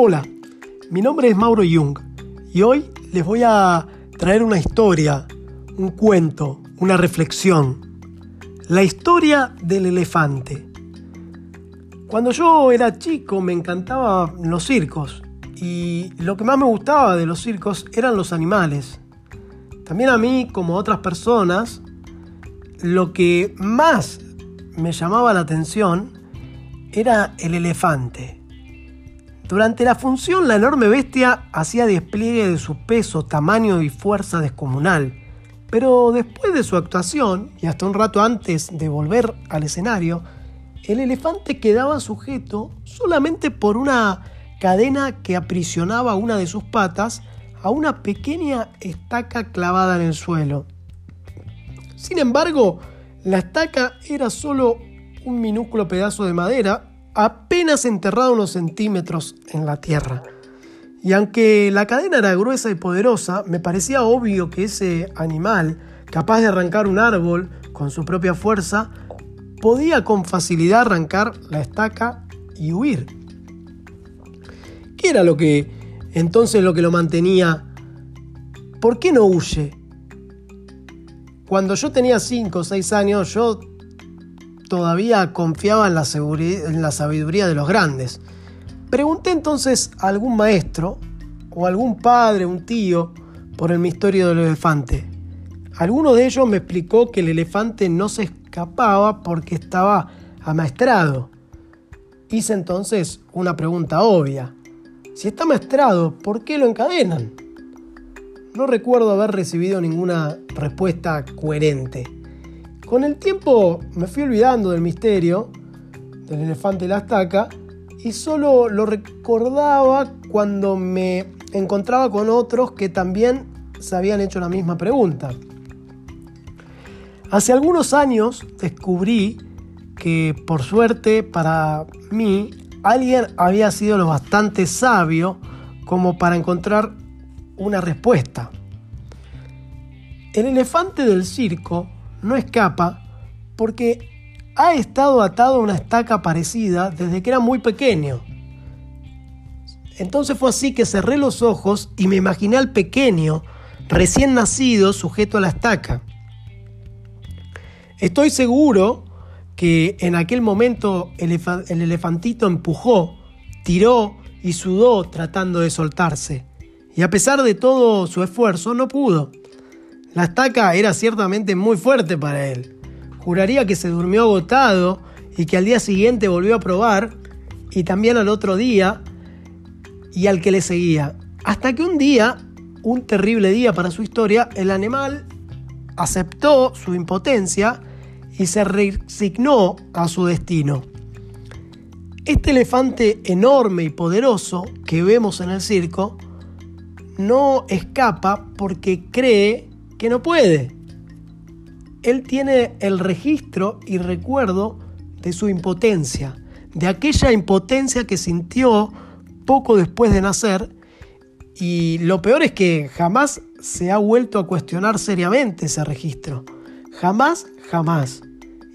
Hola, mi nombre es Mauro Jung y hoy les voy a traer una historia, un cuento, una reflexión. La historia del elefante. Cuando yo era chico me encantaban los circos y lo que más me gustaba de los circos eran los animales. También a mí, como a otras personas, lo que más me llamaba la atención era el elefante. Durante la función, la enorme bestia hacía despliegue de su peso, tamaño y fuerza descomunal. Pero después de su actuación, y hasta un rato antes de volver al escenario, el elefante quedaba sujeto solamente por una cadena que aprisionaba una de sus patas a una pequeña estaca clavada en el suelo. Sin embargo, la estaca era solo un minúsculo pedazo de madera apenas enterrado unos centímetros en la tierra. Y aunque la cadena era gruesa y poderosa, me parecía obvio que ese animal, capaz de arrancar un árbol con su propia fuerza, podía con facilidad arrancar la estaca y huir. ¿Qué era lo que entonces lo que lo mantenía? ¿Por qué no huye? Cuando yo tenía 5 o 6 años, yo todavía confiaba en la, sabiduría de los grandes. Pregunté entonces a algún maestro o algún padre, un tío, por el misterio del elefante. Alguno de ellos me explicó que el elefante no se escapaba porque estaba amaestrado. Hice entonces una pregunta obvia. Si está amaestrado, ¿por qué lo encadenan? No recuerdo haber recibido ninguna respuesta coherente. Con el tiempo me fui olvidando del misterio del elefante y la estaca y solo lo recordaba cuando me encontraba con otros que también se habían hecho la misma pregunta. Hace algunos años descubrí que por suerte para mí alguien había sido lo bastante sabio como para encontrar una respuesta. El elefante del circo no escapa porque ha estado atado a una estaca parecida desde que era muy pequeño. Entonces fue así que cerré los ojos y me imaginé al pequeño, recién nacido, sujeto a la estaca. Estoy seguro que en aquel momento el, elefantito empujó, tiró y sudó tratando de soltarse. Y a pesar de todo su esfuerzo, no pudo. La estaca era ciertamente muy fuerte para él. Juraría que se durmió agotado y que al día siguiente volvió a probar y también al otro día y al que le seguía. Hasta que un día, un terrible día para su historia, el animal aceptó su impotencia y se resignó a su destino. Este elefante enorme y poderoso que vemos en el circo no escapa porque cree que no puede. Él tiene el registro y recuerdo de su impotencia, de aquella impotencia que sintió poco después de nacer y lo peor es que jamás se ha vuelto a cuestionar seriamente ese registro. Jamás, jamás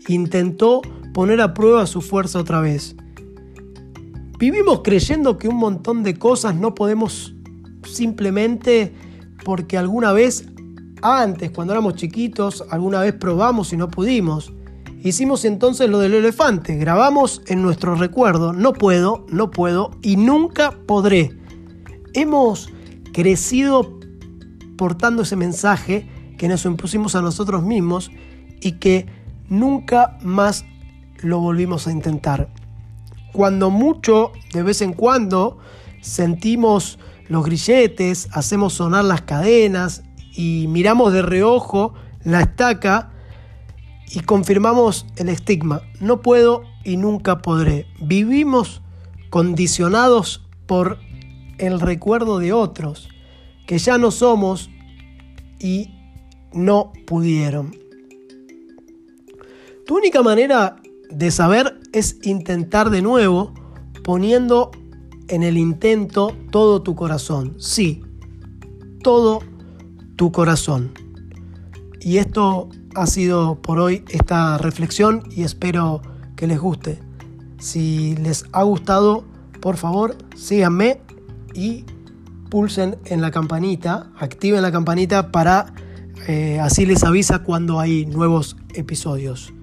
intentó poner a prueba su fuerza otra vez. Vivimos creyendo que un montón de cosas no podemos simplemente porque alguna vez antes, cuando éramos chiquitos, alguna vez probamos y no pudimos. Hicimos entonces lo del elefante, grabamos en nuestro recuerdo, no puedo, no puedo y nunca podré. Hemos crecido portando ese mensaje que nos impusimos a nosotros mismos y que nunca más lo volvimos a intentar. Cuando mucho, de vez en cuando, sentimos los grilletes, hacemos sonar las cadenas y miramos de reojo la estaca y confirmamos el estigma. No puedo y nunca podré. Vivimos condicionados por el recuerdo de otros que ya no somos y no pudieron. Tu única manera de saber es intentar de nuevo poniendo en el intento todo tu corazón. Sí, todo tu corazón. Y esto ha sido por hoy esta reflexión y espero que les guste. Si les ha gustado, por favor, síganme y pulsen en la campanita, activen la campanita para eh, así les avisa cuando hay nuevos episodios.